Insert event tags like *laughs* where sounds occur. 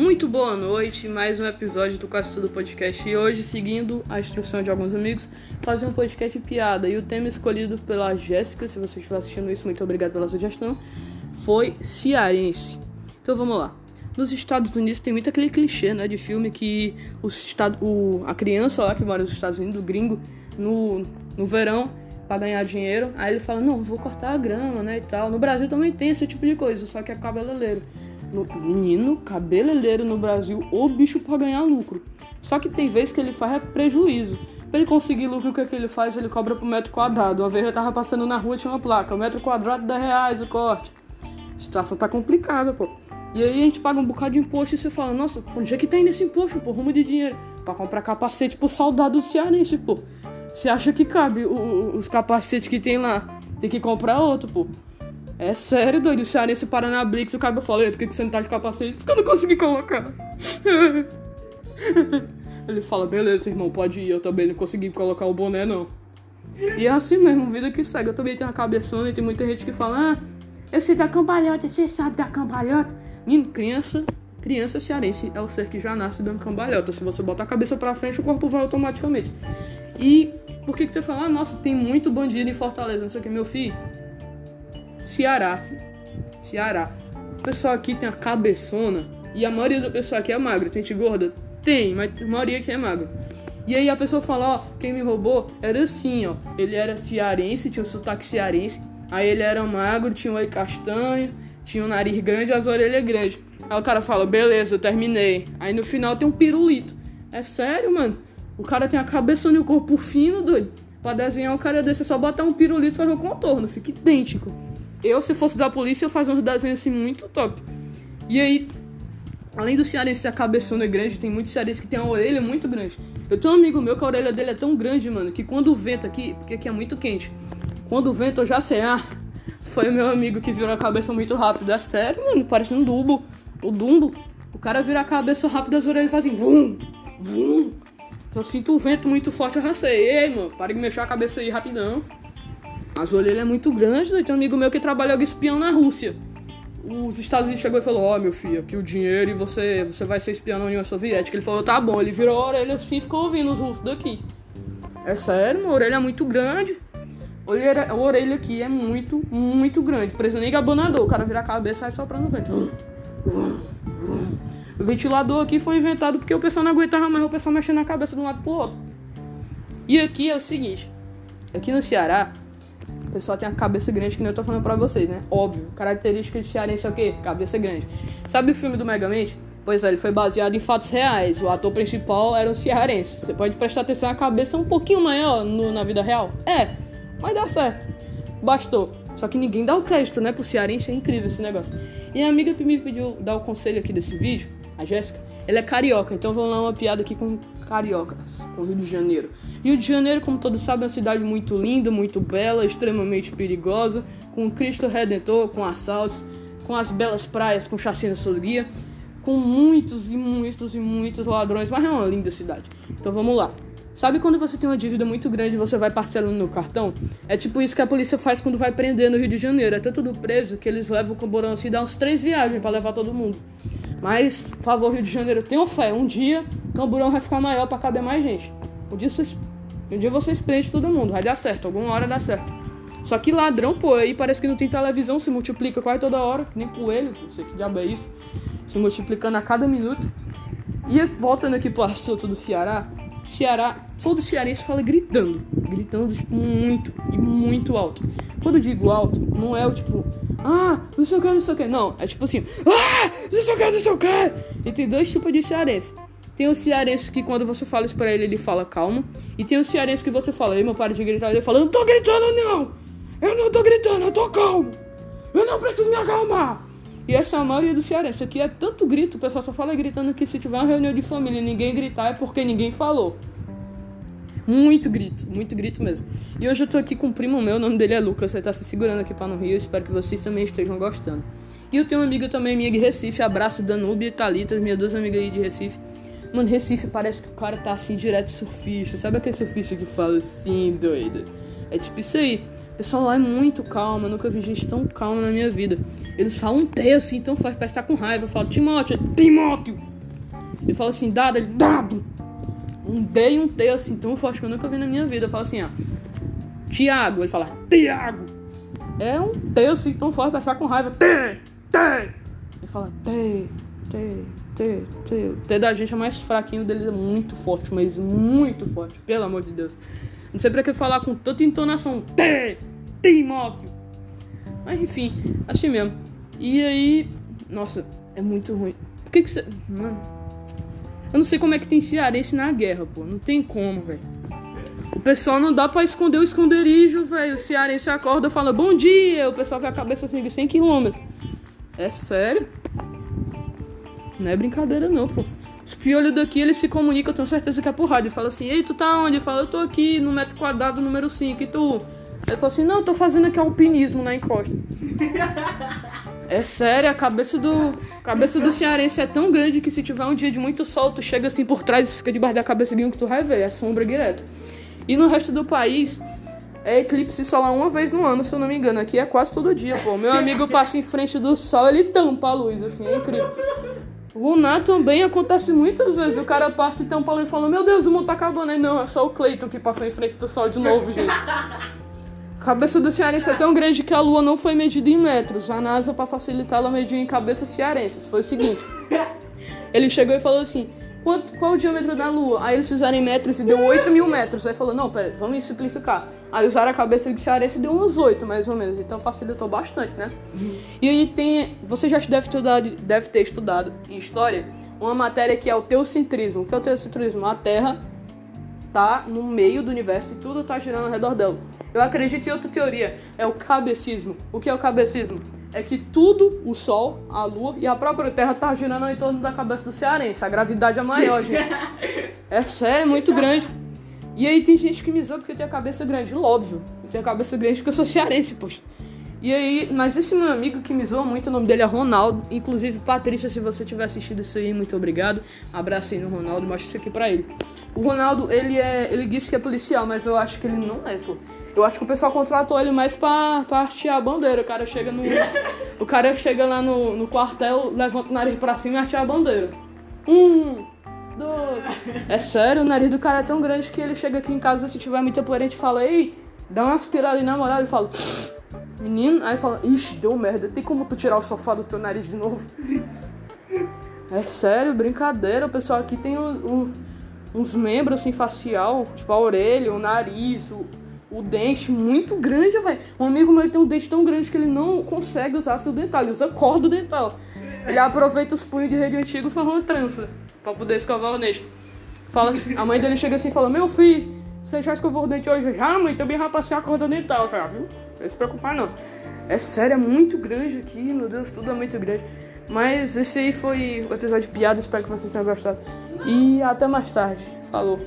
Muito boa noite, mais um episódio do Quase Tudo Podcast. E hoje, seguindo a instrução de alguns amigos, fazer um podcast piada. E o tema escolhido pela Jéssica, se você estiver assistindo isso, muito obrigado pela sugestão, foi cearense. Então vamos lá. Nos Estados Unidos tem muito aquele clichê, né, de filme que os estado, o, a criança lá que mora nos Estados Unidos, o gringo, no, no verão, para ganhar dinheiro, aí ele fala, não, vou cortar a grama, né, e tal. No Brasil também tem esse tipo de coisa, só que é cabeleireiro no, menino, cabeleireiro no Brasil, o bicho para ganhar lucro. Só que tem vezes que ele faz é prejuízo. Pra ele conseguir lucro, o que, é que ele faz? Ele cobra por metro quadrado. Uma vez eu tava passando na rua tinha uma placa, metro quadrado, 10 reais o corte. A situação tá complicada, pô. E aí a gente paga um bocado de imposto e você fala, nossa, onde é que tem nesse imposto, pô? Rumo de dinheiro. Pra comprar capacete pro soldado cearense, pô. Você acha que cabe o, os capacetes que tem lá? Tem que comprar outro, pô. É sério, doido. O cearense para na Blix, o cara fala, por que você não tá de capacete? Porque eu não consegui colocar. *laughs* Ele fala, beleza, irmão, pode ir. Eu também não consegui colocar o boné, não. E é assim mesmo, vida que segue. Eu também tenho a cabeçona e tem muita gente que fala, ah, eu sei da cambalhota, você sabe da cambalhota. Menino, criança, criança cearense é o ser que já nasce dando cambalhota. Se você botar a cabeça pra frente, o corpo vai automaticamente. E por que, que você fala, ah, nossa, tem muito bandido em Fortaleza, não sei o que, meu filho? Ceará, filho. Ceará. O pessoal aqui tem a cabeçona e a maioria do pessoal aqui é magro. Tem gente gorda? Tem, mas a maioria aqui é magro. E aí a pessoa fala, ó, quem me roubou era assim, ó. Ele era cearense, tinha um sotaque cearense. Aí ele era magro, tinha um olho castanho, tinha um nariz grande e as orelhas grandes. Aí o cara fala, beleza, eu terminei. Aí no final tem um pirulito. É sério, mano? O cara tem a cabeça e o corpo fino, doido. Pra desenhar um cara desse é só botar um pirulito e fazer um contorno. Fica idêntico. Eu, se fosse da polícia, eu fazia uns desenhos assim muito top. E aí, além do cearense ter a cabeçona grande, tem muitos cearenses que tem uma orelha muito grande. Eu tenho um amigo meu que a orelha dele é tão grande, mano, que quando o vento aqui, porque aqui é muito quente, quando o vento eu já sei, *laughs* ah, foi o meu amigo que virou a cabeça muito rápido. É sério, mano, parece um dumbo. O dumbo. O cara vira a cabeça rápido, as orelhas fazem vum, vum. Eu sinto o vento muito forte, eu já sei. Ei, mano, para de mexer a cabeça aí rapidão. As orelhas é muito grande, né? Tem um amigo meu que trabalhou espião na Rússia. Os Estados Unidos chegou e falou, ó, oh, meu filho, aqui o dinheiro e você, você vai ser espião na União Soviética. Ele falou, tá bom. Ele virou a orelha assim e ficou ouvindo os russos daqui. É sério, uma orelha é muito grande. A orelha, a orelha aqui é muito, muito grande. Parece nem gabonador. O cara vira a cabeça e sai soprando vento. O ventilador aqui foi inventado porque o pessoal não aguentava mais o pessoal mexendo a cabeça de um lado pro outro. E aqui é o seguinte. Aqui no Ceará, o pessoal tem a cabeça grande, que nem eu tô falando pra vocês, né? Óbvio. Característica de cearense é o quê? Cabeça grande. Sabe o filme do Megamente? Pois é, ele foi baseado em fatos reais. O ator principal era um cearense. Você pode prestar atenção na cabeça um pouquinho maior no, na vida real? É, mas dá certo. Bastou. Só que ninguém dá o crédito, né? Pro cearense é incrível esse negócio. E a amiga que me pediu dar o conselho aqui desse vídeo, a Jéssica, ela é carioca. Então vamos lá uma piada aqui com cariocas, com o Rio de Janeiro. Rio de Janeiro, como todos sabem, é uma cidade muito linda, muito bela, extremamente perigosa, com Cristo Redentor, com assaltos, com as belas praias, com chacina sobre guia, com muitos e muitos e muitos ladrões, mas é uma linda cidade. Então vamos lá. Sabe quando você tem uma dívida muito grande e você vai parcelando no cartão? É tipo isso que a polícia faz quando vai prender no Rio de Janeiro. É tanto do preso que eles levam o camburão assim e dá uns três viagens para levar todo mundo. Mas, por favor, Rio de Janeiro, tenham fé. Um dia o camburão vai ficar maior para caber mais gente. Um dia vocês, um dia vocês prendem todo mundo, vai dar certo. Alguma hora dá certo. Só que ladrão, pô, aí parece que não tem televisão, se multiplica quase toda hora, que nem coelho, não sei que diabo é isso. Se multiplicando a cada minuto. E voltando aqui pro assunto do Ceará, Ceará, todo cearense fala gritando, gritando tipo, muito e muito alto. Quando eu digo alto, não é o tipo, ah, não sei o que, não sei o que, não, é tipo assim, ah, não sei o que, não sei o que. E tem dois tipos de cearense. Tem o cearense que quando você fala isso pra ele, ele fala calmo. E tem o cearense que você fala, ei, meu, para de gritar. Ele fala, eu não tô gritando, não! Eu não tô gritando, eu tô calmo! Eu não preciso me acalmar! E essa é a maioria do cearense. Aqui é tanto grito, o pessoal só fala gritando que se tiver uma reunião de família e ninguém gritar é porque ninguém falou. Muito grito, muito grito mesmo. E hoje eu tô aqui com um primo meu, o nome dele é Lucas, ele tá se segurando aqui para no Rio, espero que vocês também estejam gostando. E eu tenho uma amiga também minha de Recife, abraço Danube e Thalita, minhas duas amigas aí de Recife. Mano, Recife parece que o cara tá assim, direto surfista. Sabe aquele surfista que fala assim, doido? É tipo isso aí. O pessoal lá é muito calmo, eu nunca vi gente tão calma na minha vida. Eles falam T assim, tão forte, parece que tá com raiva. Eu falo, Timóteo, Timóteo! Ele fala assim, dado, ele dado. Um D e um T assim tão forte que eu nunca vi na minha vida. Eu falo assim, ó. Tiago, ele fala, Tiago. É um T assim tão forte pra ficar com raiva. T, T. Ele fala, T, T, T, T. O T da gente é mais fraquinho, dele é muito forte, mas muito forte, pelo amor de Deus. Não sei pra que falar com tanta entonação. T, Timóteo. Mas enfim, assim mesmo. E aí, nossa, é muito ruim. Por que que você. Mano. Eu não sei como é que tem cearense na guerra, pô. Não tem como, velho. O pessoal não dá pra esconder o esconderijo, velho. O cearense acorda e fala bom dia. O pessoal vê a cabeça assim de 100 km. É sério? Não é brincadeira, não, pô. Os piolhos daqui, eles se comunicam, eu tenho certeza que é por rádio. Fala assim, ei, tu tá onde? Fala, eu tô aqui no metro quadrado número 5. E tu? Ele falou assim, não, tô fazendo aqui alpinismo na encosta. *laughs* É sério, a cabeça do. A cabeça do cearense é tão grande que se tiver um dia de muito sol, tu chega assim por trás e fica debaixo da cabeça de um que tu vai ver, é sombra direto. E no resto do país, é eclipse solar uma vez no ano, se eu não me engano. Aqui é quase todo dia, pô. Meu amigo passa em frente do sol, ele tampa a luz, assim, é incrível. Lunar também acontece muitas vezes. O cara passa e tampa a luz e fala: Meu Deus, o mundo tá acabando. Aí não, é só o Cleiton que passou em frente do sol de novo, gente. A *laughs* cabeça do cearense é tão grande que a lua não foi medida em metros. A NASA, para facilitar, ela mediu em cabeças cearenses. Foi o seguinte: *laughs* ele chegou e falou assim: Quanto, qual o diâmetro da lua? Aí eles fizeram em metros e deu 8 mil metros. Aí falou: Não, pera, vamos simplificar. Aí usaram a cabeça de cearense e deu uns 8 mais ou menos. Então facilitou bastante, né? E aí tem. Você já deve ter, estudado, deve ter estudado em história uma matéria que é o teocentrismo. O que é o teocentrismo? A Terra tá no meio do universo e tudo tá girando ao redor dela. Eu acredito em outra teoria, é o cabecismo. O que é o cabecismo? É que tudo, o Sol, a Lua e a própria Terra tá girando em torno da cabeça do cearense. A gravidade é maior, *laughs* gente. É sério, é muito grande. E aí tem gente que me zoa porque eu tenho a cabeça grande. Óbvio, eu tenho a cabeça grande porque eu sou cearense, poxa. E aí, mas esse meu amigo que me zoa muito, o nome dele é Ronaldo. Inclusive, Patrícia, se você tiver assistido isso aí, muito obrigado. Abraço aí no Ronaldo, mostra isso aqui pra ele. O Ronaldo, ele é. Ele disse que é policial, mas eu acho que ele não é, pô. Eu acho que o pessoal contratou ele mais pra, pra hastear a bandeira. O cara chega no. o cara chega lá no, no quartel, levanta o nariz pra cima e hasteia a bandeira. Um, dois. É sério, o nariz do cara é tão grande que ele chega aqui em casa, se tiver muita poeira, a gente fala, ei, dá uma aspirada aí na moral e fala. Menino, aí fala, ixi, deu merda, tem como tu tirar o sofá do teu nariz de novo? É sério, brincadeira, o pessoal aqui tem o, o, uns membros assim facial, tipo a orelha, o nariz, o, o dente muito grande, velho. Um amigo meu tem um dente tão grande que ele não consegue usar fio dental, ele usa corda dental. Ele aproveita os punhos de rede antigo e faz uma trança pra poder escovar o dente. Fala assim, a mãe dele chega assim e fala: Meu filho, você já escovou o dente hoje? Já, mãe, também vai passear a corda dental, cara, viu? Não se preocupar, não. É sério, é muito grande aqui, meu Deus, tudo é muito grande. Mas esse aí foi o episódio de piada, espero que vocês tenham gostado. E até mais tarde. Falou.